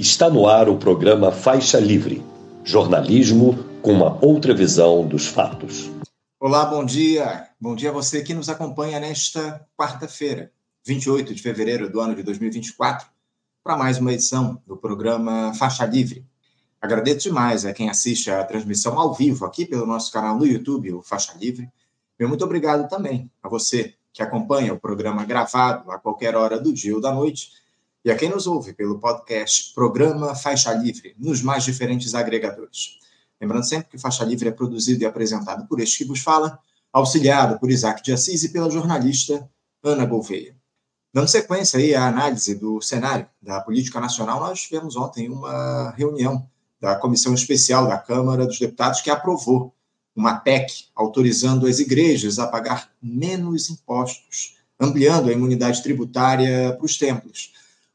Está no ar o programa Faixa Livre jornalismo com uma outra visão dos fatos. Olá, bom dia. Bom dia a você que nos acompanha nesta quarta-feira, 28 de fevereiro do ano de 2024, para mais uma edição do programa Faixa Livre. Agradeço demais a quem assiste a transmissão ao vivo aqui pelo nosso canal no YouTube, o Faixa Livre. Meu muito obrigado também a você que acompanha o programa gravado a qualquer hora do dia ou da noite e a quem nos ouve pelo podcast Programa Faixa Livre, nos mais diferentes agregadores. Lembrando sempre que Faixa Livre é produzido e apresentado por este que vos fala, auxiliado por Isaac de Assis e pela jornalista Ana Gouveia. Dando sequência aí à análise do cenário da política nacional, nós tivemos ontem uma reunião da Comissão Especial da Câmara dos Deputados que aprovou uma PEC autorizando as igrejas a pagar menos impostos, ampliando a imunidade tributária para os templos.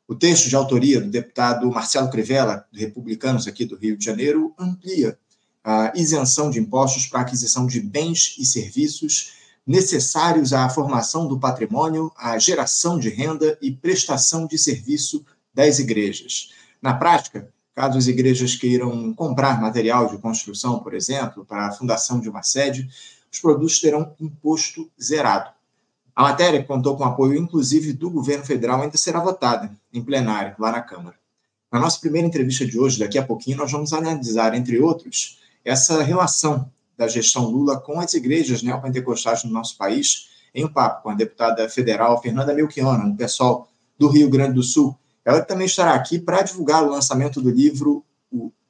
O texto de autoria do deputado Marcelo Crivella, de Republicanos aqui do Rio de Janeiro, amplia a isenção de impostos para aquisição de bens e serviços necessários à formação do patrimônio, à geração de renda e prestação de serviço das igrejas. Na prática, caso as igrejas queiram comprar material de construção, por exemplo, para a fundação de uma sede, os produtos terão imposto zerado. A matéria, que contou com apoio inclusive do governo federal, ainda será votada em plenário lá na Câmara. Na nossa primeira entrevista de hoje, daqui a pouquinho, nós vamos analisar, entre outros, essa relação da gestão Lula com as igrejas neopentecostais no nosso país, em um papo com a deputada federal Fernanda Melchiona, um pessoal do Rio Grande do Sul. Ela também estará aqui para divulgar o lançamento do livro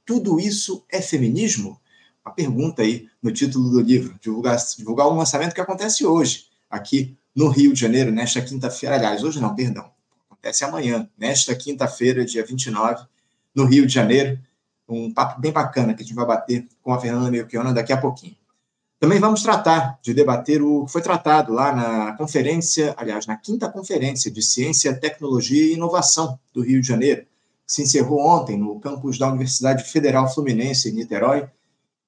Tudo Isso é Feminismo? Uma pergunta aí no título do livro, divulgar, divulgar um lançamento que acontece hoje, aqui no Rio de Janeiro, nesta quinta-feira. Aliás, hoje não, perdão. Acontece amanhã, nesta quinta-feira, dia 29, no Rio de Janeiro. Um papo bem bacana que a gente vai bater com a Fernanda Melchiona daqui a pouquinho. Também vamos tratar de debater o que foi tratado lá na conferência, aliás, na quinta conferência de Ciência, Tecnologia e Inovação do Rio de Janeiro, que se encerrou ontem no campus da Universidade Federal Fluminense, em Niterói.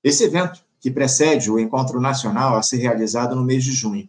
Esse evento, que precede o encontro nacional a ser realizado no mês de junho.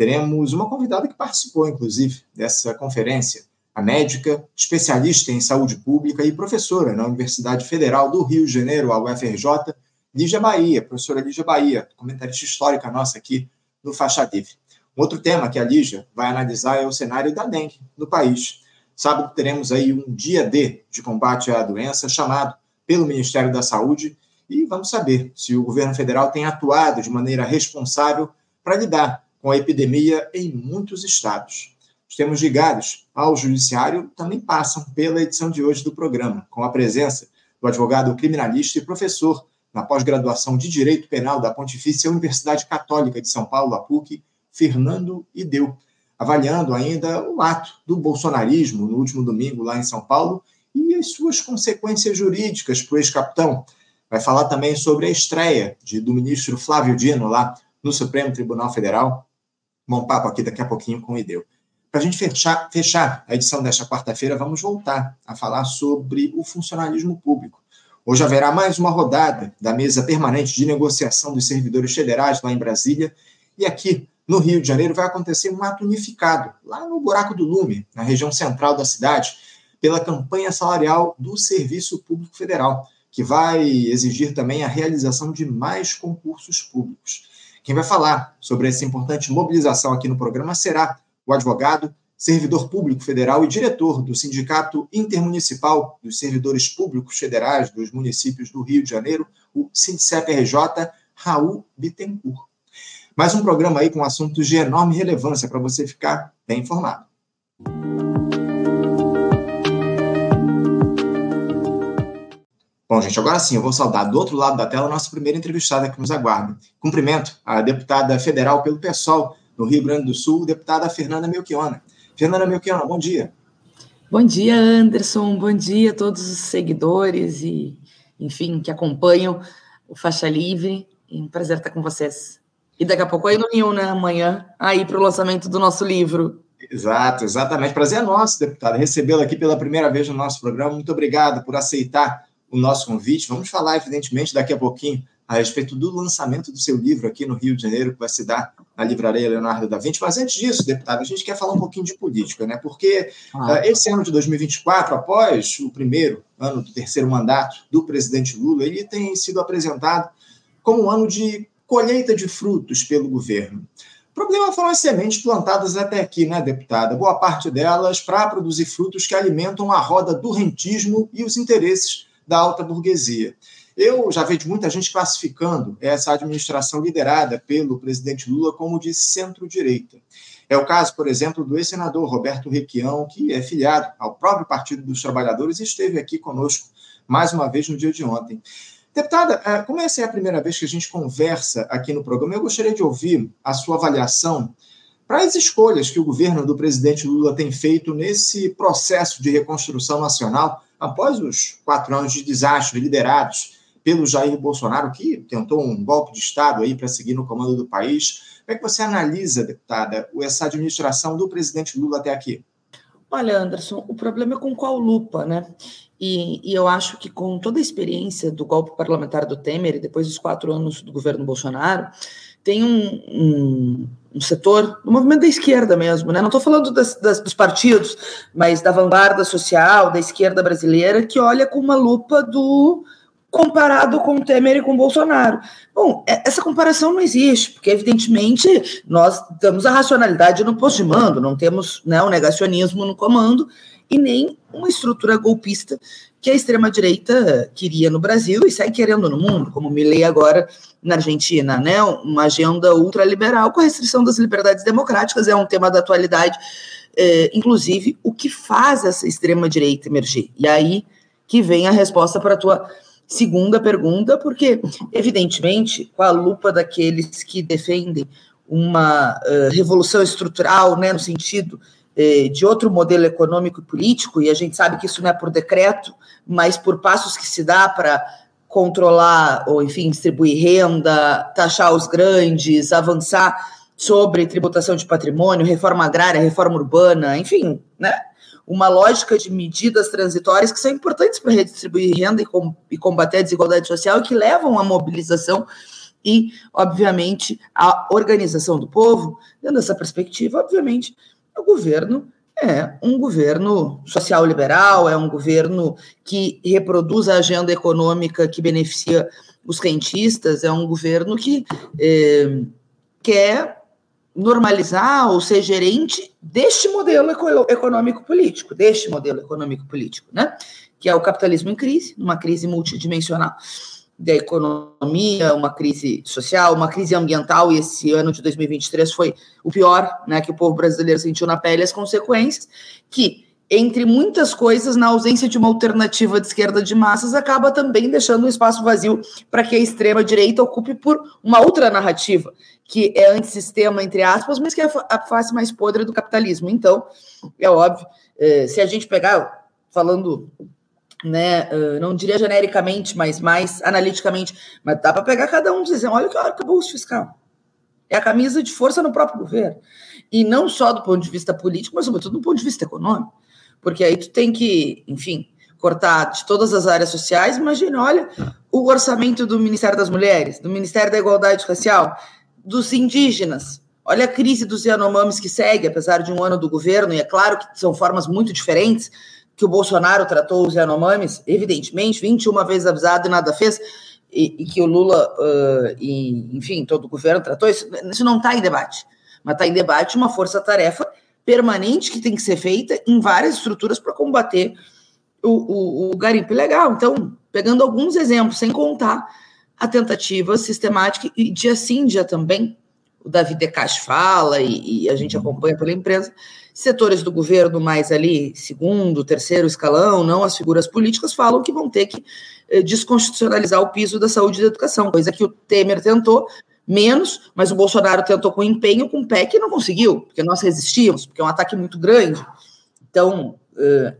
Teremos uma convidada que participou, inclusive, dessa conferência, a médica, especialista em saúde pública e professora na Universidade Federal do Rio de Janeiro, a UFRJ, Lígia Bahia, professora Lígia Bahia, comentarista histórica nossa aqui no Faixa Livre. Um outro tema que a Lígia vai analisar é o cenário da dengue no país. Sábado teremos aí um dia D de combate à doença chamado pelo Ministério da Saúde e vamos saber se o governo federal tem atuado de maneira responsável para lidar com a epidemia em muitos estados. Os temas ligados ao judiciário também passam pela edição de hoje do programa, com a presença do advogado criminalista e professor na pós-graduação de Direito Penal da Pontifícia Universidade Católica de São Paulo, a PUC, Fernando Ideu, avaliando ainda o ato do bolsonarismo no último domingo lá em São Paulo e as suas consequências jurídicas para o ex-capitão. Vai falar também sobre a estreia de, do ministro Flávio Dino lá no Supremo Tribunal Federal bom papo aqui daqui a pouquinho com o Ideu. Para a gente fechar, fechar a edição desta quarta-feira, vamos voltar a falar sobre o funcionalismo público. Hoje haverá mais uma rodada da mesa permanente de negociação dos servidores federais lá em Brasília. E aqui no Rio de Janeiro vai acontecer um ato unificado, lá no Buraco do Lume, na região central da cidade, pela campanha salarial do Serviço Público Federal, que vai exigir também a realização de mais concursos públicos. Quem vai falar sobre essa importante mobilização aqui no programa será o advogado, servidor público federal e diretor do Sindicato Intermunicipal dos Servidores Públicos Federais dos municípios do Rio de Janeiro, o SINDCEP-RJ, Raul Bittencourt. Mais um programa aí com assuntos de enorme relevância para você ficar bem informado. Bom, gente, agora sim, eu vou saudar do outro lado da tela a nossa primeira entrevistada que nos aguarda. Cumprimento a deputada federal pelo PSOL no Rio Grande do Sul, deputada Fernanda Melchiona. Fernanda Melchiona, bom dia. Bom dia, Anderson. Bom dia a todos os seguidores e, enfim, que acompanham o Faixa Livre. É um prazer estar com vocês. E daqui a pouco aí no Rio, né? Amanhã, aí para o lançamento do nosso livro. Exato, exatamente. Prazer é nosso, deputada, recebê-la aqui pela primeira vez no nosso programa. Muito obrigado por aceitar o nosso convite. Vamos falar, evidentemente, daqui a pouquinho a respeito do lançamento do seu livro aqui no Rio de Janeiro, que vai se dar na Livraria Leonardo da Vinci. Mas antes disso, deputado, a gente quer falar um pouquinho de política, né? Porque ah. uh, esse ano de 2024, após o primeiro ano do terceiro mandato do presidente Lula, ele tem sido apresentado como um ano de colheita de frutos pelo governo. O problema foram as sementes plantadas até aqui, né, deputada? Boa parte delas para produzir frutos que alimentam a roda do rentismo e os interesses da alta burguesia. Eu já vejo muita gente classificando essa administração liderada pelo presidente Lula como de centro-direita. É o caso, por exemplo, do ex-senador Roberto Requião, que é filiado ao próprio Partido dos Trabalhadores e esteve aqui conosco mais uma vez no dia de ontem. Deputada, é, como essa é a primeira vez que a gente conversa aqui no programa, eu gostaria de ouvir a sua avaliação para as escolhas que o governo do presidente Lula tem feito nesse processo de reconstrução nacional após os quatro anos de desastre liderados pelo Jair Bolsonaro, que tentou um golpe de Estado aí para seguir no comando do país. Como é que você analisa, deputada, essa administração do presidente Lula até aqui? Olha, Anderson, o problema é com qual lupa, né? E, e, eu acho que com toda a experiência do golpe parlamentar do Temer e depois dos quatro anos do governo Bolsonaro, tem um, um, um setor do movimento da esquerda mesmo, né? Não estou falando das, das, dos partidos, mas da vanguarda social, da esquerda brasileira, que olha com uma lupa do comparado com Temer e com Bolsonaro. Bom, é, essa comparação não existe, porque evidentemente nós damos a racionalidade no posto de mando, não temos né, o negacionismo no comando, e nem uma estrutura golpista que a extrema-direita queria no Brasil e sai querendo no mundo, como Milley agora na Argentina, né? Uma agenda ultraliberal com a restrição das liberdades democráticas é um tema da atualidade, é, inclusive o que faz essa extrema-direita emergir. E aí que vem a resposta para a tua segunda pergunta, porque, evidentemente, com a lupa daqueles que defendem uma uh, revolução estrutural, né, no sentido de outro modelo econômico e político, e a gente sabe que isso não é por decreto, mas por passos que se dá para controlar, ou enfim, distribuir renda, taxar os grandes, avançar sobre tributação de patrimônio, reforma agrária, reforma urbana, enfim, né? Uma lógica de medidas transitórias que são importantes para redistribuir renda e, com, e combater a desigualdade social e que levam à mobilização e, obviamente, à organização do povo. Dentro dessa perspectiva, obviamente, o governo é um governo social-liberal, é um governo que reproduz a agenda econômica que beneficia os rentistas, é um governo que é, quer normalizar ou ser gerente deste modelo econômico-político, deste modelo econômico-político, né? Que é o capitalismo em crise, uma crise multidimensional da economia, uma crise social, uma crise ambiental, e esse ano de 2023 foi o pior né, que o povo brasileiro sentiu na pele, as consequências, que, entre muitas coisas, na ausência de uma alternativa de esquerda de massas, acaba também deixando um espaço vazio para que a extrema-direita ocupe por uma outra narrativa, que é antissistema, entre aspas, mas que é a face mais podre do capitalismo. Então, é óbvio, eh, se a gente pegar, falando né, uh, não diria genericamente, mas mais analiticamente, mas dá para pegar cada um e dizer, olha que arcabouço fiscal. É a camisa de força no próprio governo. E não só do ponto de vista político, mas sobretudo do ponto de vista econômico. Porque aí tu tem que, enfim, cortar de todas as áreas sociais. Imagina, olha o orçamento do Ministério das Mulheres, do Ministério da Igualdade Racial, dos indígenas. Olha a crise dos Yanomamis que segue, apesar de um ano do governo, e é claro que são formas muito diferentes, que o Bolsonaro tratou os Yanomamis, evidentemente, 21 vezes avisado e nada fez, e, e que o Lula, uh, e, enfim, todo o governo tratou isso, isso não está em debate. Mas está em debate uma força-tarefa permanente que tem que ser feita em várias estruturas para combater o, o, o garimpo ilegal. Então, pegando alguns exemplos, sem contar a tentativa sistemática e dia sim, dia também, o Davi Decache fala e, e, a gente acompanha pela empresa, setores do governo mais ali, segundo, terceiro escalão, não as figuras políticas, falam que vão ter que eh, desconstitucionalizar o piso da saúde e da educação, coisa que o Temer tentou, menos, mas o Bolsonaro tentou com empenho, com PEC e não conseguiu, porque nós resistimos, porque é um ataque muito grande. Então, eh,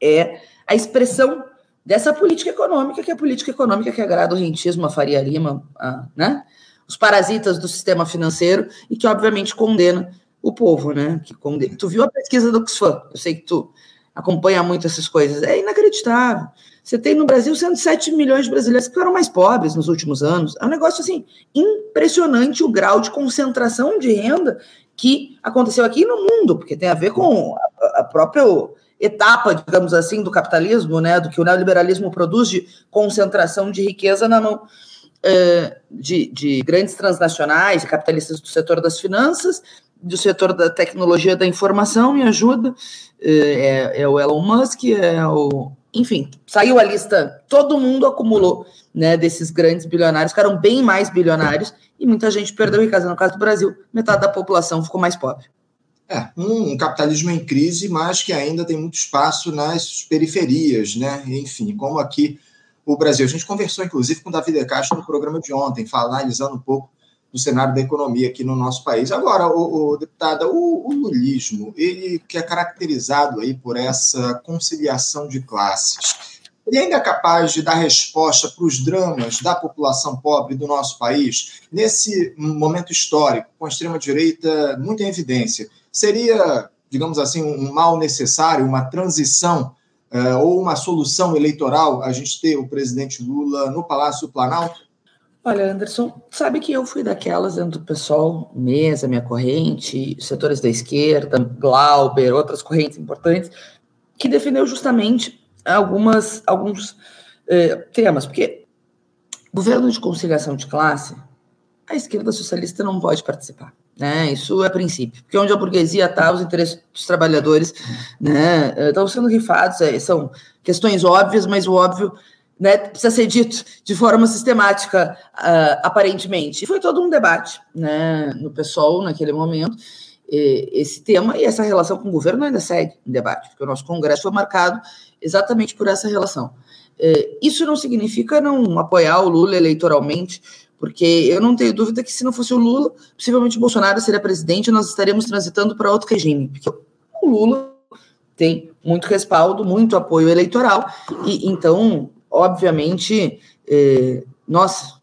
é a expressão dessa política econômica, que é a política econômica que agrada o rentismo, a Faria Lima, a, né? Os parasitas do sistema financeiro e que, obviamente, condena o povo, né? Que condena. Tu viu a pesquisa do Oxfam? Eu sei que tu acompanha muito essas coisas. É inacreditável. Você tem no Brasil 107 milhões de brasileiros que ficaram mais pobres nos últimos anos. É um negócio assim impressionante o grau de concentração de renda que aconteceu aqui no mundo, porque tem a ver com a, a própria etapa, digamos assim, do capitalismo, né, do que o neoliberalismo produz de concentração de riqueza na mão de, de grandes transnacionais e capitalistas do setor das finanças, do setor da tecnologia da informação, me ajuda, é, é, o Elon Musk, é o enfim, saiu a lista, todo mundo acumulou, né, desses grandes bilionários, ficaram bem mais bilionários, e muita gente perdeu riqueza. No caso do Brasil, metade da população ficou mais pobre. É, um, capitalismo em crise, mas que ainda tem muito espaço nas periferias, né? Enfim, como aqui o Brasil. A gente conversou, inclusive, com o Davi De Castro no programa de ontem, analisando um pouco do cenário da economia aqui no nosso país. Agora, o, o deputada, o, o, lulismo, ele que é caracterizado aí por essa conciliação de classes, ele ainda é capaz de dar resposta para os dramas da população pobre do nosso país nesse momento histórico, com a extrema-direita muito em evidência? Seria, digamos assim, um mal necessário, uma transição uh, ou uma solução eleitoral a gente ter o presidente Lula no Palácio Planalto? Olha, Anderson, sabe que eu fui daquelas dentro do pessoal, mesa, minha corrente, setores da esquerda, Glauber, outras correntes importantes, que defendeu justamente algumas, alguns eh, temas, porque governo de conciliação de classe, a esquerda socialista não pode participar. Né? Isso é princípio. Porque onde a burguesia está, os interesses dos trabalhadores né, estão sendo rifados. É, são questões óbvias, mas o óbvio né, precisa ser dito de forma sistemática, uh, aparentemente. E foi todo um debate né, no PSOL naquele momento, esse tema e essa relação com o governo ainda segue em debate, porque o nosso Congresso foi marcado exatamente por essa relação. isso não significa não apoiar o Lula eleitoralmente, porque eu não tenho dúvida que se não fosse o Lula, possivelmente o Bolsonaro seria presidente e nós estaríamos transitando para outro regime, porque o Lula tem muito respaldo, muito apoio eleitoral, e então obviamente, é, nossa,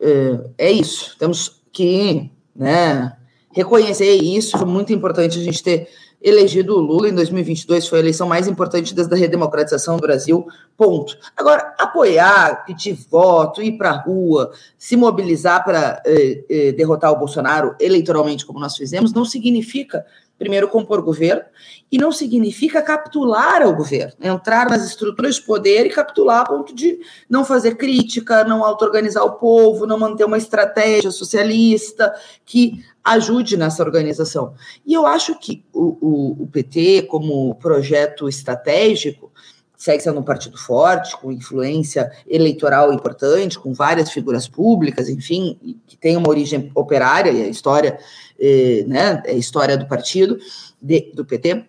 é, é, isso. Temos que né, reconhecer isso. Foi muito importante a gente ter elegido o Lula em 2022. Foi a eleição mais importante desde a redemocratização do Brasil. Ponto. Agora, apoiar, pedir voto, ir para a rua, se mobilizar para é, é, derrotar o Bolsonaro eleitoralmente, como nós fizemos, não significa primeiro, compor governo, e não significa capitular ao governo, entrar nas estruturas de poder e capitular a ponto de não fazer crítica, não auto-organizar o povo, não manter uma estratégia socialista que ajude nessa organização. E eu acho que o, o, o PT, como projeto estratégico, segue sendo um partido forte, com influência eleitoral importante, com várias figuras públicas, enfim, que tem uma origem operária, e a história, eh, né, é a história do partido, de, do PT,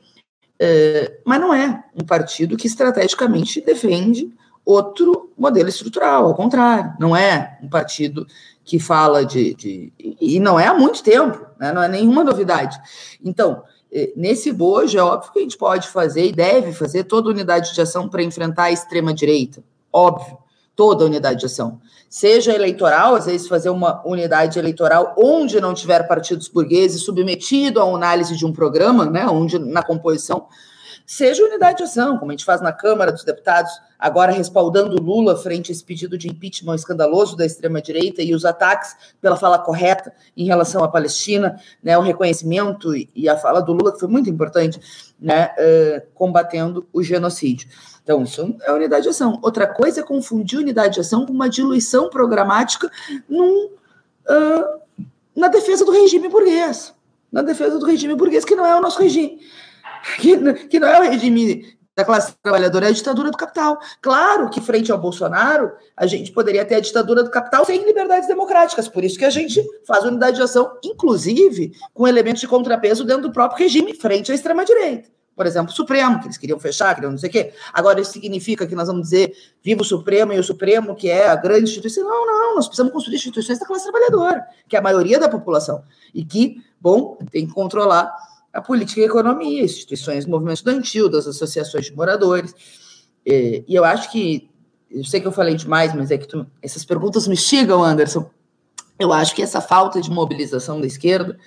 eh, mas não é um partido que estrategicamente defende outro modelo estrutural, ao contrário, não é um partido que fala de. de e não é há muito tempo, né, não é nenhuma novidade. Então, é, nesse bojo, é óbvio que a gente pode fazer e deve fazer toda unidade de ação para enfrentar a extrema-direita. Óbvio, toda unidade de ação. Seja eleitoral, às vezes fazer uma unidade eleitoral onde não tiver partidos burgueses submetido à análise de um programa, né, onde na composição seja unidade de ação, como a gente faz na Câmara dos Deputados, agora respaldando Lula frente a esse pedido de impeachment escandaloso da extrema-direita e os ataques pela fala correta em relação à Palestina, né, o reconhecimento e a fala do Lula, que foi muito importante, né, uh, combatendo o genocídio. Então, isso é unidade de ação. Outra coisa é confundir unidade de ação com uma diluição programática num, uh, na defesa do regime burguês. Na defesa do regime burguês, que não é o nosso regime que, que não é o regime da classe trabalhadora, é a ditadura do capital. Claro que, frente ao Bolsonaro, a gente poderia ter a ditadura do capital sem liberdades democráticas, por isso que a gente faz unidade de ação, inclusive com elementos de contrapeso dentro do próprio regime, frente à extrema-direita. Por exemplo, o Supremo, que eles queriam fechar, queriam não sei o quê. Agora, isso significa que nós vamos dizer viva o Supremo e o Supremo, que é a grande instituição. Não, não, nós precisamos construir instituições da classe trabalhadora, que é a maioria da população, e que, bom, tem que controlar a política e a economia, instituições do movimento estudantil, das associações de moradores. E, e eu acho que, eu sei que eu falei demais, mas é que tu, essas perguntas me instigam, Anderson. Eu acho que essa falta de mobilização da esquerda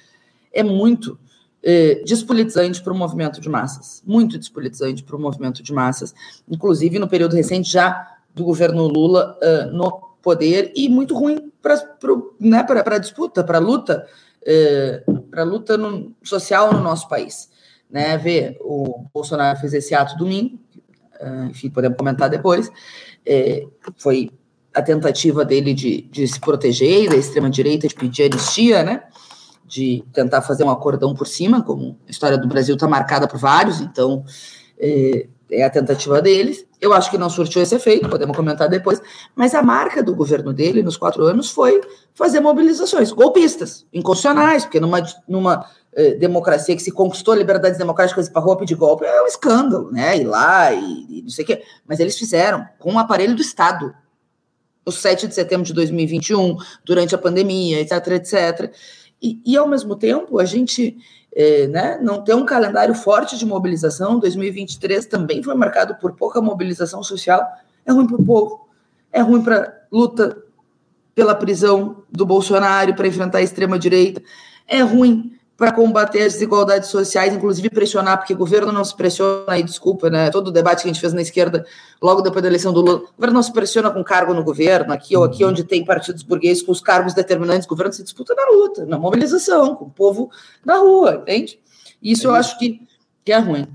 é muito eh, despolitizante para o movimento de massas, muito despolitizante para o movimento de massas, inclusive no período recente já do governo Lula uh, no poder e muito ruim para né, a disputa, para a luta, uh, para a luta no, social no nosso país. Né, ver, o Bolsonaro fez esse ato domingo, uh, enfim, podemos comentar depois, é, foi a tentativa dele de, de se proteger da extrema-direita, de pedir anistia, né? De tentar fazer um acordão por cima, como a história do Brasil está marcada por vários, então é, é, a tentativa deles. Eu acho que não surtiu esse efeito, podemos comentar depois, mas a marca do governo dele nos quatro anos foi fazer mobilizações golpistas, inconstitucionais, porque numa, numa eh, democracia que se conquistou liberdades democráticas para roupa de golpe é um escândalo, né? Ir lá e, e não sei o quê. Mas eles fizeram com o aparelho do Estado o 7 de setembro de 2021, durante a pandemia, etc, etc. E, e ao mesmo tempo, a gente é, né, não tem um calendário forte de mobilização. 2023 também foi marcado por pouca mobilização social. É ruim para o povo, é ruim para luta pela prisão do Bolsonaro, para enfrentar a extrema-direita, é ruim para combater as desigualdades sociais, inclusive pressionar, porque o governo não se pressiona, e desculpa, né? Todo o debate que a gente fez na esquerda, logo depois da eleição do Lula, o governo não se pressiona com cargo no governo, aqui ou aqui, uhum. onde tem partidos burgueses com os cargos determinantes, o governo se disputa na luta, na mobilização, com o povo na rua, entende? Isso é eu acho que, que é ruim.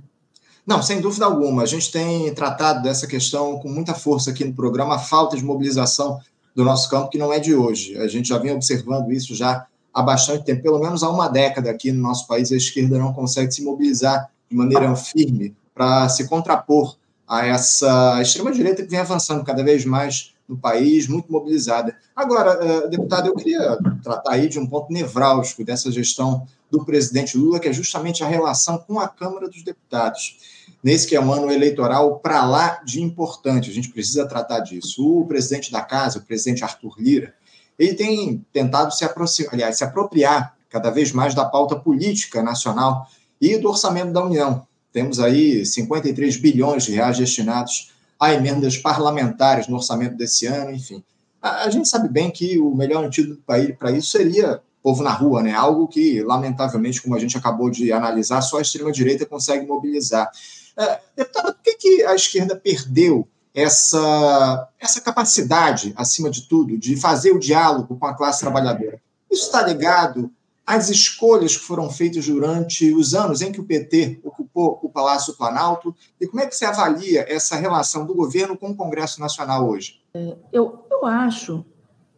Não, sem dúvida alguma. A gente tem tratado dessa questão com muita força aqui no programa, a falta de mobilização do nosso campo, que não é de hoje. A gente já vem observando isso já há bastante tempo, pelo menos há uma década aqui no nosso país, a esquerda não consegue se mobilizar de maneira firme para se contrapor a essa extrema-direita que vem avançando cada vez mais no país, muito mobilizada. Agora, eh, deputado, eu queria tratar aí de um ponto nevrálgico dessa gestão do presidente Lula, que é justamente a relação com a Câmara dos Deputados. Nesse que é um ano eleitoral para lá de importante, a gente precisa tratar disso. O presidente da casa, o presidente Arthur Lira, ele tem tentado se aproximar, aliás, se apropriar cada vez mais da pauta política nacional e do orçamento da União. Temos aí 53 bilhões de reais destinados a emendas parlamentares no orçamento desse ano, enfim. A, a gente sabe bem que o melhor antídoto para isso seria povo na rua, né? Algo que, lamentavelmente, como a gente acabou de analisar, só a extrema-direita consegue mobilizar. É, deputado, por que, que a esquerda perdeu essa, essa capacidade, acima de tudo, de fazer o diálogo com a classe trabalhadora. Isso está ligado às escolhas que foram feitas durante os anos em que o PT ocupou o Palácio Planalto? E como é que você avalia essa relação do governo com o Congresso Nacional hoje? É, eu, eu acho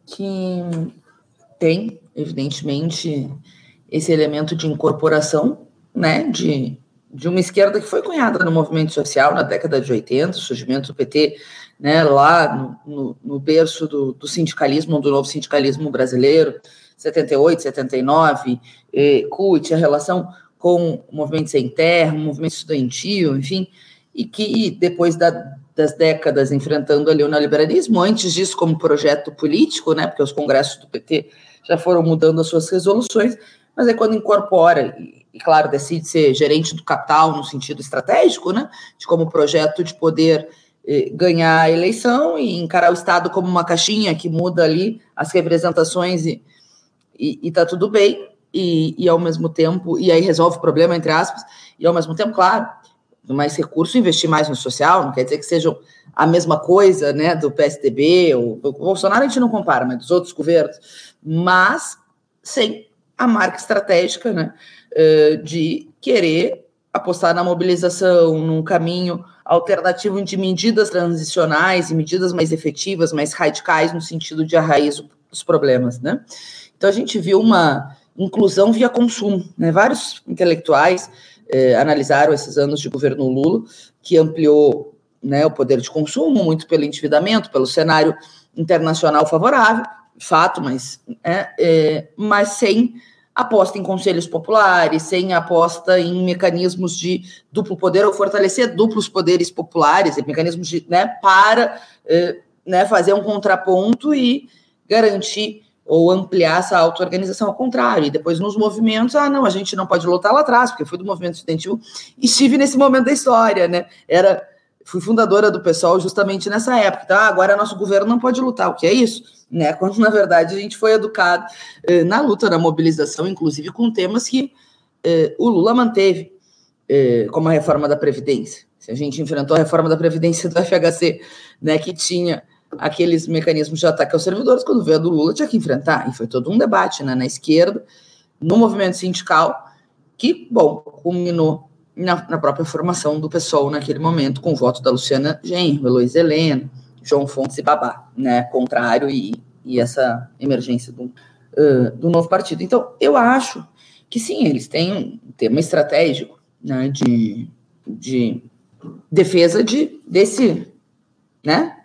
que tem, evidentemente, esse elemento de incorporação, né, de de uma esquerda que foi cunhada no movimento social na década de 80, o surgimento do PT, né, lá no, no, no berço do, do, sindicalismo, do novo sindicalismo brasileiro, 78, 79, eh, CUT, a relação com o movimento sem terra, o movimento estudantil, enfim, e que depois da, das décadas enfrentando ali o neoliberalismo, antes disso como projeto político, né, porque os congressos do PT já foram mudando as suas resoluções, mas é quando incorpora e, claro, decide ser gerente do capital no sentido estratégico, né, de como projeto de poder eh, ganhar a eleição e encarar o Estado como uma caixinha que muda ali as representações e, e, e tá tudo bem, e, e ao mesmo tempo, e aí resolve o problema, entre aspas, e ao mesmo tempo, claro, mais recurso, investir mais no social, não quer dizer que sejam a mesma coisa, né, do PSDB, ou o Bolsonaro a gente não compara, mas dos outros governos, mas sem a marca estratégica né, de querer apostar na mobilização, num caminho alternativo de medidas transicionais e medidas mais efetivas, mais radicais no sentido de arraiz os problemas, né? Então a gente viu uma inclusão via consumo, né? Vários intelectuais analisaram esses anos de governo Lula, que ampliou né, o poder de consumo muito pelo endividamento, pelo cenário internacional favorável, fato, mas, é, é, mas sem aposta em conselhos populares, sem aposta em mecanismos de duplo poder ou fortalecer duplos poderes populares, mecanismos de, né, para é, né, fazer um contraponto e garantir ou ampliar essa auto-organização ao contrário. E depois nos movimentos, ah, não, a gente não pode lutar lá atrás, porque fui do movimento estudantil e estive nesse momento da história, né? Era fui fundadora do pessoal justamente nessa época. Ah, agora nosso governo não pode lutar. O que é isso? Né? Quando, na verdade, a gente foi educado eh, na luta, na mobilização, inclusive com temas que eh, o Lula manteve, eh, como a reforma da Previdência. Se a gente enfrentou a reforma da Previdência do FHC, né, que tinha aqueles mecanismos de ataque aos servidores, quando veio a do Lula, tinha que enfrentar. E foi todo um debate né, na esquerda, no movimento sindical, que, bom, culminou na, na, própria formação do PSOL naquele momento, com o voto da Luciana Genro, Heloísa Helena, João Fontes e Babá, né, contrário e, e essa emergência do, uh, do novo partido. Então, eu acho que sim, eles têm um tema estratégico né, de, de defesa de, desse, né,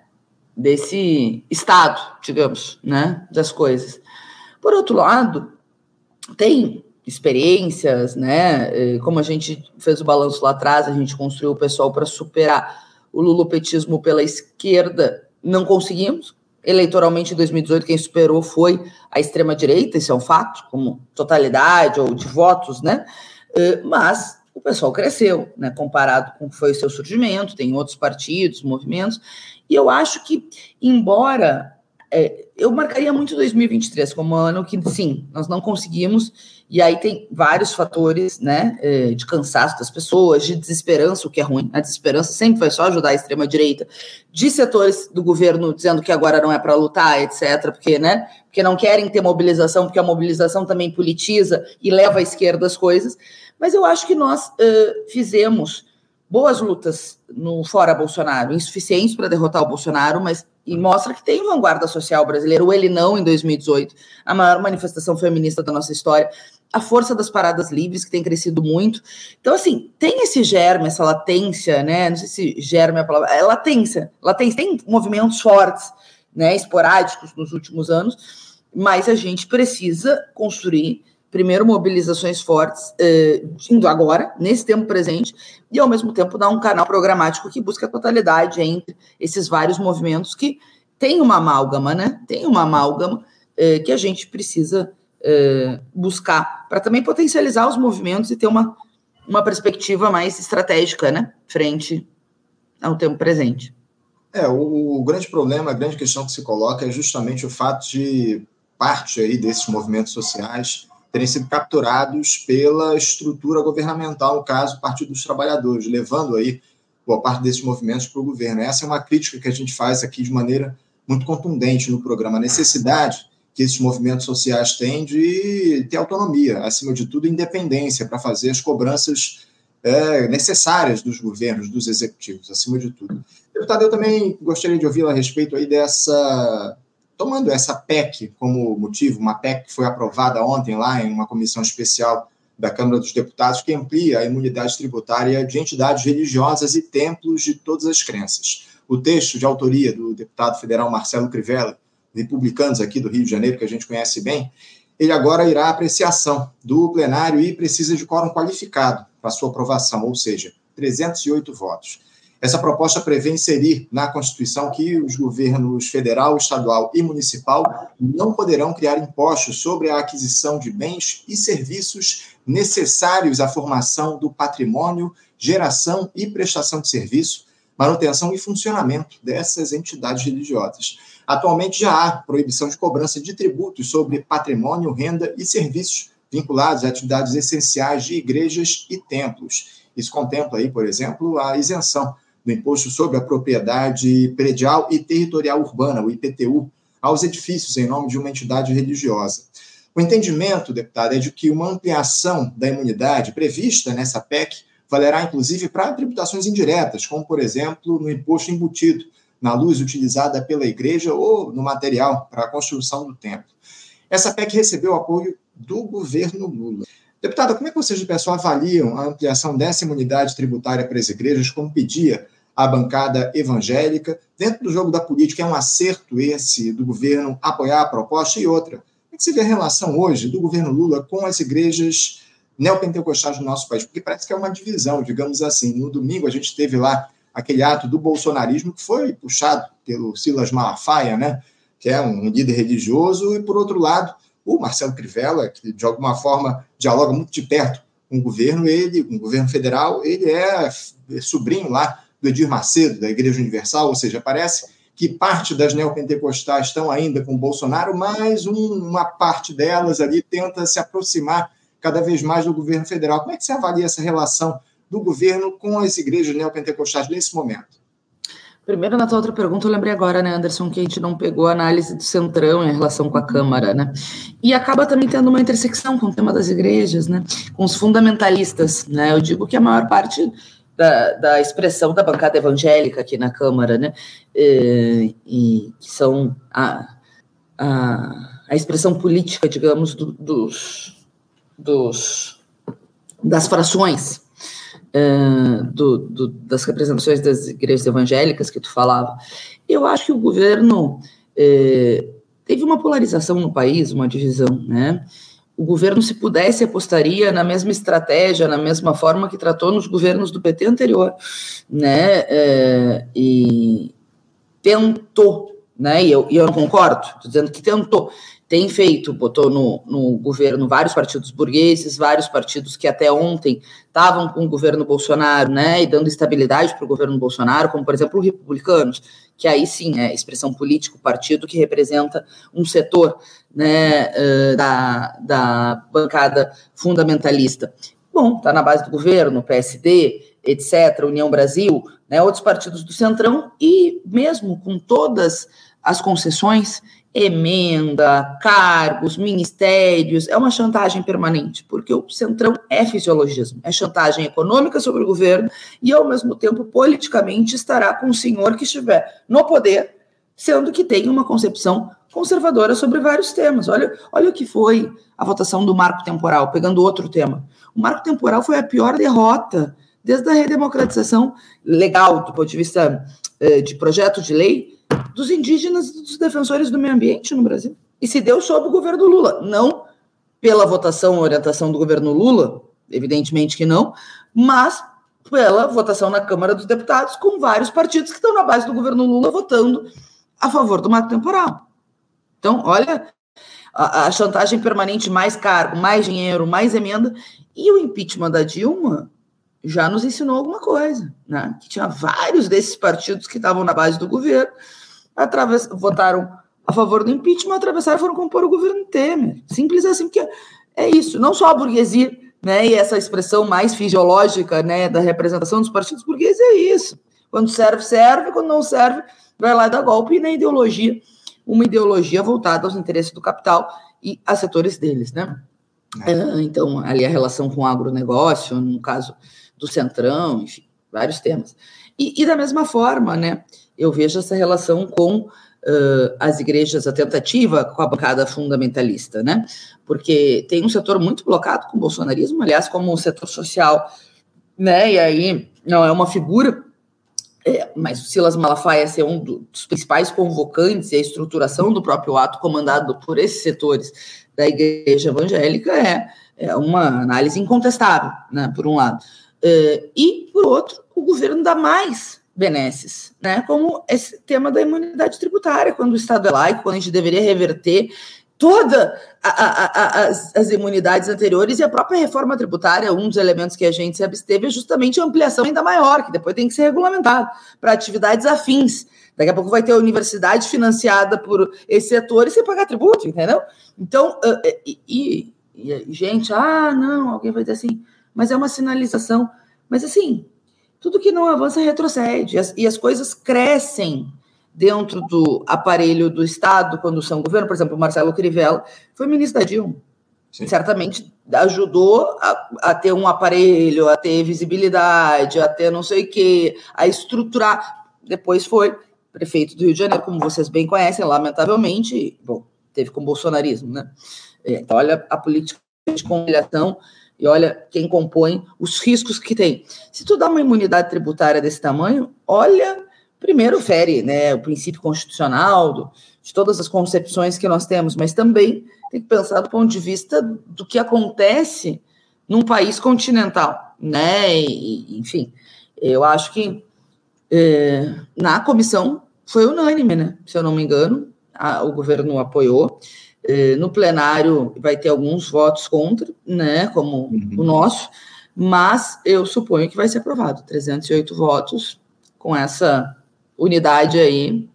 desse estado, digamos, né, das coisas. Por outro lado, tem experiências, né? Como a gente fez o balanço lá atrás, a gente construiu o pessoal para superar o lulopetismo pela esquerda, não conseguimos. Eleitoralmente, em 2018, quem superou foi a extrema-direita, isso é um fato, como totalidade ou de votos, né? Mas o pessoal cresceu, né? Comparado com o que foi o seu surgimento, tem outros partidos, movimentos, e eu acho que, embora é, eu marcaria muito 2023 como ano que, sim, nós não conseguimos, e aí tem vários fatores, né, é, de cansaço das pessoas, de desesperança, o que é ruim, a desesperança sempre vai só ajudar a extrema-direita, de setores do governo dizendo que agora não é para lutar, etc., porque, né, porque não querem ter mobilização, porque a mobilização também politiza e leva à esquerda as coisas, mas eu acho que nós uh, fizemos boas lutas no fora Bolsonaro, insuficientes para derrotar o Bolsonaro, mas e mostra que tem vanguarda social brasileira, o Ele Não, em 2018, a maior manifestação feminista da nossa história, a força das paradas livres, que tem crescido muito. Então, assim, tem esse germe, essa latência, né? Não sei se germe é a palavra, é latência. Latência, tem movimentos fortes, né? Esporádicos nos últimos anos, mas a gente precisa construir primeiro, mobilizações fortes, eh, indo agora, nesse tempo presente, e ao mesmo tempo dar um canal programático que busca a totalidade entre esses vários movimentos que tem uma amálgama, né? Tem uma amálgama eh, que a gente precisa eh, buscar para também potencializar os movimentos e ter uma, uma perspectiva mais estratégica, né? Frente ao tempo presente. É, o, o grande problema, a grande questão que se coloca é justamente o fato de parte aí desses movimentos sociais terem sido capturados pela estrutura governamental, no caso, o Partido dos Trabalhadores, levando aí boa parte desses movimentos para o governo. Essa é uma crítica que a gente faz aqui de maneira muito contundente no programa. A necessidade que esses movimentos sociais têm de ter autonomia, acima de tudo, independência para fazer as cobranças é, necessárias dos governos, dos executivos, acima de tudo. Deputado, eu também gostaria de ouvir a respeito aí dessa tomando essa PEC como motivo, uma PEC que foi aprovada ontem lá em uma comissão especial da Câmara dos Deputados, que amplia a imunidade tributária de entidades religiosas e templos de todas as crenças. O texto de autoria do deputado federal Marcelo Crivella, republicanos aqui do Rio de Janeiro, que a gente conhece bem, ele agora irá à apreciação do plenário e precisa de quórum qualificado para sua aprovação, ou seja, 308 votos. Essa proposta prevê inserir na Constituição que os governos federal, estadual e municipal não poderão criar impostos sobre a aquisição de bens e serviços necessários à formação do patrimônio, geração e prestação de serviço, manutenção e funcionamento dessas entidades religiosas. Atualmente já há proibição de cobrança de tributos sobre patrimônio, renda e serviços vinculados a atividades essenciais de igrejas e templos. Isso contempla aí, por exemplo, a isenção do Imposto sobre a Propriedade Predial e Territorial Urbana, o IPTU, aos edifícios em nome de uma entidade religiosa. O entendimento, deputado, é de que uma ampliação da imunidade prevista nessa PEC valerá inclusive para tributações indiretas, como, por exemplo, no imposto embutido na luz utilizada pela igreja ou no material para a construção do templo. Essa PEC recebeu apoio do governo Lula. Deputada, como é que vocês pessoal avaliam a ampliação dessa imunidade tributária para as igrejas, como pedia a bancada evangélica. Dentro do jogo da política, é um acerto esse do governo apoiar a proposta e outra. Como é que você vê a relação hoje do governo Lula com as igrejas neopentecostais do nosso país? Porque parece que é uma divisão, digamos assim. No domingo, a gente teve lá aquele ato do bolsonarismo que foi puxado pelo Silas Malafaia, né? que é um líder religioso, e, por outro lado, o Marcelo Crivella, que de alguma forma dialoga muito de perto com o governo, ele, com o governo federal, ele é sobrinho lá do Edir Macedo, da Igreja Universal, ou seja, parece que parte das neopentecostais estão ainda com Bolsonaro, mas um, uma parte delas ali tenta se aproximar cada vez mais do governo federal. Como é que você avalia essa relação do governo com as igrejas neopentecostais nesse momento? Primeiro, na tua outra pergunta, eu lembrei agora, né, Anderson, que a gente não pegou a análise do Centrão em relação com a Câmara, né? E acaba também tendo uma intersecção com o tema das igrejas, né? Com os fundamentalistas, né? Eu digo que a maior parte da, da expressão da bancada evangélica aqui na Câmara, né? E, e que são a, a, a expressão política, digamos, do, dos, dos, das frações uh, do, do, das representações das igrejas evangélicas que tu falava, eu acho que o governo uh, teve uma polarização no país, uma divisão, né? O governo, se pudesse, apostaria na mesma estratégia, na mesma forma que tratou nos governos do PT anterior, né? Uh, e tentou, né? E eu, e eu não concordo, estou dizendo que tentou tem feito, botou no, no governo vários partidos burgueses, vários partidos que até ontem estavam com o governo Bolsonaro, né, e dando estabilidade para o governo Bolsonaro, como por exemplo os republicanos, que aí sim é expressão política, partido que representa um setor né, da, da bancada fundamentalista. Bom, está na base do governo, PSD, etc., União Brasil, né, outros partidos do Centrão, e mesmo com todas as concessões, emenda, cargos, ministérios, é uma chantagem permanente, porque o centrão é fisiologismo, é chantagem econômica sobre o governo e, ao mesmo tempo, politicamente estará com o senhor que estiver no poder, sendo que tem uma concepção conservadora sobre vários temas. Olha, olha o que foi a votação do marco temporal, pegando outro tema. O marco temporal foi a pior derrota desde a redemocratização legal, do ponto de vista eh, de projeto de lei, dos indígenas e dos defensores do meio ambiente no Brasil. E se deu sob o governo Lula. Não pela votação orientação do governo Lula, evidentemente que não, mas pela votação na Câmara dos Deputados, com vários partidos que estão na base do governo Lula votando a favor do marco temporal. Então, olha a, a chantagem permanente, mais cargo, mais dinheiro, mais emenda. E o impeachment da Dilma já nos ensinou alguma coisa, né? Que tinha vários desses partidos que estavam na base do governo, através, votaram a favor do impeachment, atravessaram e foram compor o governo Temer. Simples assim, porque é isso. Não só a burguesia, né? E essa expressão mais fisiológica, né, da representação dos partidos burgueses é isso. Quando serve, serve, quando não serve, vai lá dar golpe e na ideologia, uma ideologia voltada aos interesses do capital e a setores deles, né? É. Ah, então, ali a relação com o agronegócio, no caso do Centrão, enfim, vários temas. E, e da mesma forma, né, eu vejo essa relação com uh, as igrejas, a tentativa com a bancada fundamentalista, né, porque tem um setor muito blocado com o bolsonarismo, aliás, como o setor social, né, e aí não é uma figura é, mas o Silas Malafaia ser um dos principais convocantes e a estruturação do próprio ato comandado por esses setores da igreja evangélica é, é uma análise incontestável, né, por um lado. Uh, e, por outro, o governo dá mais benesses, né? Como esse tema da imunidade tributária, quando o Estado é laico, quando a gente deveria reverter toda as, as, imunidades anteriores e a própria reforma tributária, um dos elementos que a gente se absteve é justamente a ampliação ainda maior, que depois tem que ser regulamentado para atividades afins. Daqui a pouco vai ter a universidade financiada por esse setor e sem pagar tributo, entendeu? Então, uh, e, e, e, gente, ah, não, alguém vai dizer assim, mas é uma sinalização. Mas assim, tudo que não avança retrocede, e as, e as coisas crescem dentro do aparelho do Estado, quando são governo, por exemplo, Marcelo Crivella foi ministro da Dilma. Sim. Certamente ajudou a, a, ter um aparelho, a ter visibilidade, a ter não sei o quê, a estruturar. Depois foi prefeito do Rio de Janeiro, como vocês bem conhecem, lamentavelmente, bom, teve com o bolsonarismo, né? É, então, olha a política de conciliação e olha quem compõe, os riscos que tem. Se tu dá uma imunidade tributária desse tamanho, olha, primeiro fere né, o princípio constitucional do, de todas as concepções que nós temos, mas também tem que pensar do ponto de vista do que acontece num país continental, né? E, enfim, eu acho que é, na comissão foi unânime, né? Se eu não me engano, a, o governo apoiou. Eh, no plenário vai ter alguns votos contra, né, como uhum. o nosso, mas eu suponho que vai ser aprovado. 308 votos com essa unidade aí.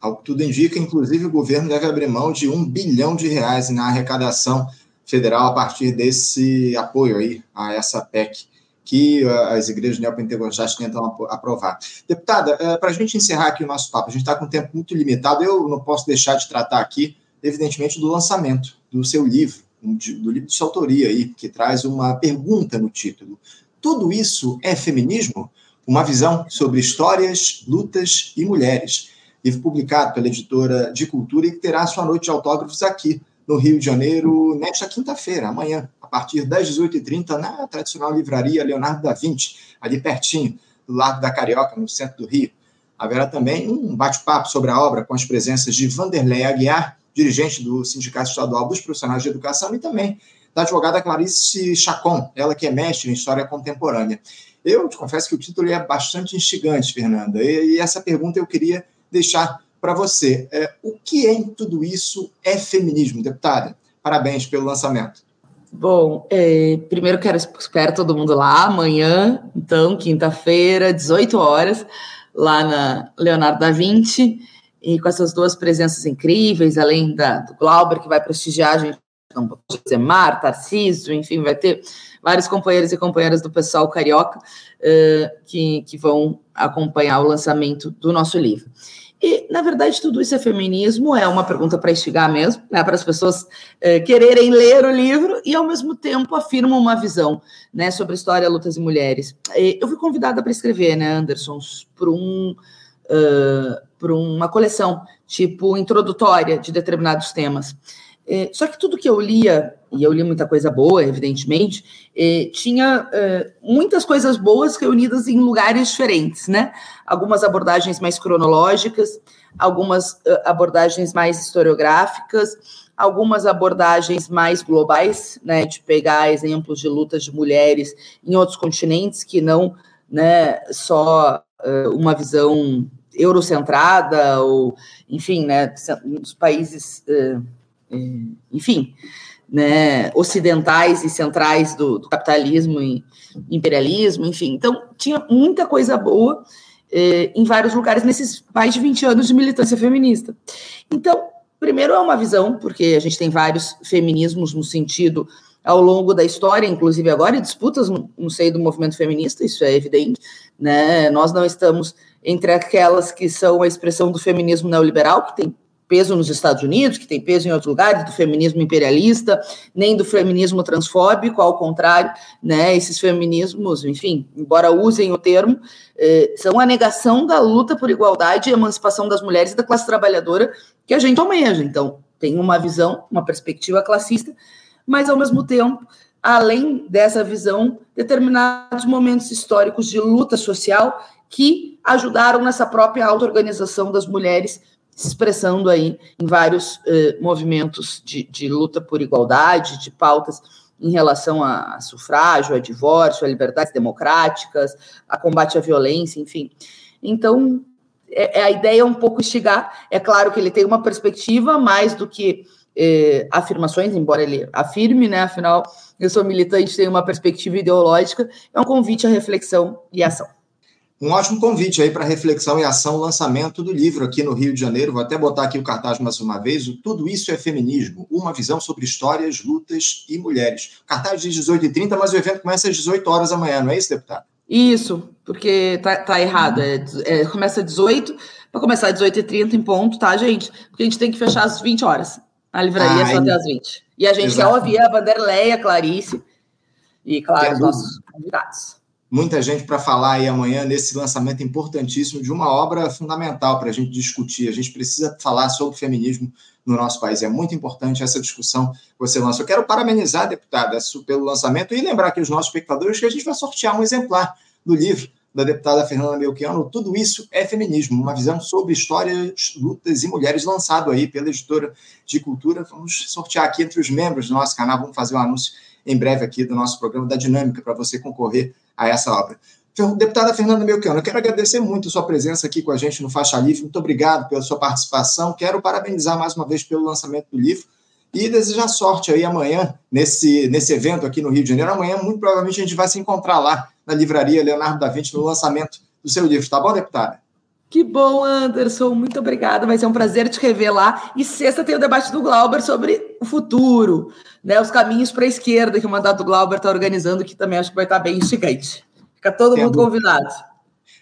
Ao que tudo indica, inclusive, o governo deve abrir mão de um bilhão de reais na arrecadação federal a partir desse apoio aí a essa PEC que as igrejas neopentecostais tentam aprovar. Deputada, eh, para a gente encerrar aqui o nosso papo, a gente está com um tempo muito limitado, eu não posso deixar de tratar aqui, evidentemente, do lançamento do seu livro, do livro de sua autoria aí, que traz uma pergunta no título. Tudo isso é feminismo? Uma visão sobre histórias, lutas e mulheres. Livro publicado pela editora de Cultura e que terá sua noite de autógrafos aqui no Rio de Janeiro nesta quinta-feira, amanhã, a partir das 18h30, na tradicional livraria Leonardo da Vinci, ali pertinho, do lado da Carioca, no centro do Rio. Haverá também um bate-papo sobre a obra com as presenças de Vanderlei Aguiar, dirigente do Sindicato Estadual dos Profissionais de Educação, e também da advogada Clarice Chacon, ela que é mestre em História Contemporânea. Eu te confesso que o título é bastante instigante, Fernanda, e, essa pergunta eu queria deixar para você. É, o que em tudo isso é feminismo, deputada? Parabéns pelo lançamento. Bom, é, primeiro quero espero todo mundo lá amanhã, então, quinta-feira, 18 horas, lá na Leonardo da Vinci, e com essas duas presenças incríveis, além da, do Glauber, que vai prestigiar a gente, não vou dizer Mar, Tarcísio, enfim, vai ter vários companheiros e companheiras do pessoal carioca uh, que, que vão acompanhar o lançamento do nosso livro. E, na verdade, tudo isso é feminismo, é uma pergunta para instigar mesmo, né, para as pessoas eh, quererem ler o livro e, ao mesmo tempo, afirma uma visão né, sobre história, lutas e mulheres. E eu fui convidada para escrever, né, Anderson, por, um, uh, uma coleção, tipo, introdutória de determinados temas. É, só que tudo que eu lia, e eu li muita coisa boa, evidentemente, é, tinha é, muitas coisas boas reunidas em lugares diferentes, né? Algumas abordagens mais cronológicas, algumas abordagens mais historiográficas, algumas abordagens mais globais, né? De pegar exemplos de lutas de mulheres em outros continentes que não, né? Só uma visão eurocentrada ou, enfim, né? Dos países é, enfim, né, ocidentais e centrais do, do, capitalismo e imperialismo, enfim. Então, tinha muita coisa boa eh, em vários lugares nesses mais de 20 anos de militância feminista. Então, primeiro é uma visão, porque a gente tem vários feminismos no sentido ao longo da história, inclusive agora, disputas no, no seio do movimento feminista, isso é evidente, né? Nós não estamos entre aquelas que são a expressão do feminismo neoliberal, que tem peso nos Estados Unidos, que tem peso em outros lugares, do feminismo imperialista, nem do feminismo transfóbico, ao contrário, né, esses feminismos, enfim, embora usem o termo, eh, são a negação da luta por igualdade e emancipação das mulheres e da classe trabalhadora que a gente almeja. Então, tem uma visão, uma perspectiva classista, mas, ao mesmo tempo, além dessa visão, determinados momentos históricos de luta social que ajudaram nessa própria auto-organização das mulheres se expressando aí em vários eh, movimentos de, de, luta por igualdade, de pautas em relação a, sufrágio, a divórcio, a liberdades democráticas, a combate à violência, enfim. Então, é, é, a ideia é um pouco instigar. É claro que ele tem uma perspectiva mais do que eh, afirmações, embora ele afirme, né? Afinal, eu sou militante, tenho uma perspectiva ideológica. É um convite à reflexão e ação um ótimo convite aí para reflexão e ação, lançamento do livro aqui no Rio de Janeiro. Vou até botar aqui o cartaz mais uma vez. O Tudo Isso é Feminismo, uma visão sobre histórias, lutas e mulheres. O cartaz diz 18h30, mas o evento começa às 18 horas da manhã, não é isso, deputado? Isso, porque tá, tá errado. É, é, começa às 18, para começar às 18h30 em ponto, tá, gente? Porque a gente tem que fechar às 20 horas. A livraria ah, só até às 20. E a gente Exato. quer ouvir a Vanderleia, a Clarice e, claro, os nossos convidados muita gente para falar aí amanhã nesse lançamento importantíssimo de uma obra fundamental para a gente discutir. A gente precisa falar sobre feminismo no nosso país. É muito importante essa discussão que você lançou. Eu quero parabenizar, deputada, pelo lançamento e lembrar aqui os nossos espectadores que a gente vai sortear um exemplar do livro da deputada Fernanda Melchiano, Tudo Isso é Feminismo, uma visão sobre histórias, lutas e mulheres, lançado aí pela editora de cultura. Vamos sortear aqui entre os membros do nosso canal, vamos fazer o um anúncio em breve aqui do nosso programa da Dinâmica para você concorrer a essa obra. Deputada Fernanda Melchiano, eu quero agradecer muito a sua presença aqui com a gente no Faixa Livre. Muito obrigado pela sua participação. Quero parabenizar mais uma vez pelo lançamento do livro e desejar sorte aí amanhã nesse, nesse evento aqui no Rio de Janeiro. Amanhã, muito provavelmente, a gente vai se encontrar lá na livraria Leonardo da Vinci no lançamento do seu livro. Tá bom, deputada? Que bom, Anderson. Muito obrigada. Vai ser um prazer te rever lá. E sexta tem o debate do Glauber sobre o futuro, né, os caminhos para a esquerda que o mandato Glauber está organizando, que também acho que vai estar tá bem instigante. Fica todo Tem mundo convidado.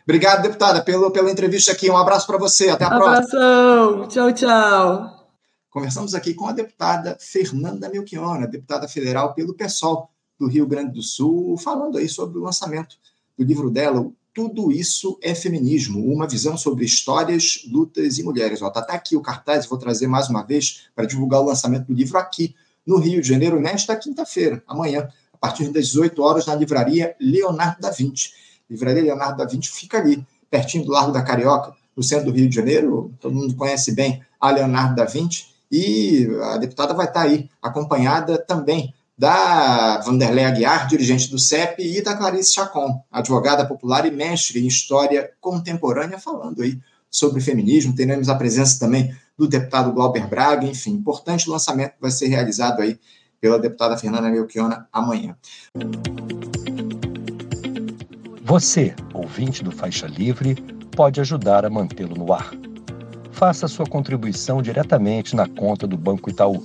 Obrigado, deputada, pelo, pela entrevista aqui. Um abraço para você. Até a Abração. próxima. Tchau, tchau. Conversamos aqui com a deputada Fernanda Melchiona, deputada federal pelo PSOL do Rio Grande do Sul, falando aí sobre o lançamento do livro dela, Tudo Isso é Feminismo, uma visão sobre histórias, lutas e mulheres. Está tá aqui o cartaz, vou trazer mais uma vez para divulgar o lançamento do livro aqui no Rio de Janeiro, nesta quinta-feira, amanhã, a partir das 18 horas, na livraria Leonardo da Vinci. Livraria Leonardo da Vinci fica ali, pertinho do Largo da Carioca, no centro do Rio de Janeiro. Todo mundo conhece bem a Leonardo da Vinci. E a deputada vai estar aí, acompanhada também da Vanderlei Aguiar, dirigente do CEP, e da Clarice Chacon, advogada popular e mestre em história contemporânea, falando aí sobre feminismo. Teremos a presença também do deputado Glauber Braga, enfim, importante lançamento vai ser realizado aí pela deputada Fernanda Melchiona amanhã. Você, ouvinte do Faixa Livre, pode ajudar a mantê-lo no ar faça sua contribuição diretamente na conta do Banco Itaú.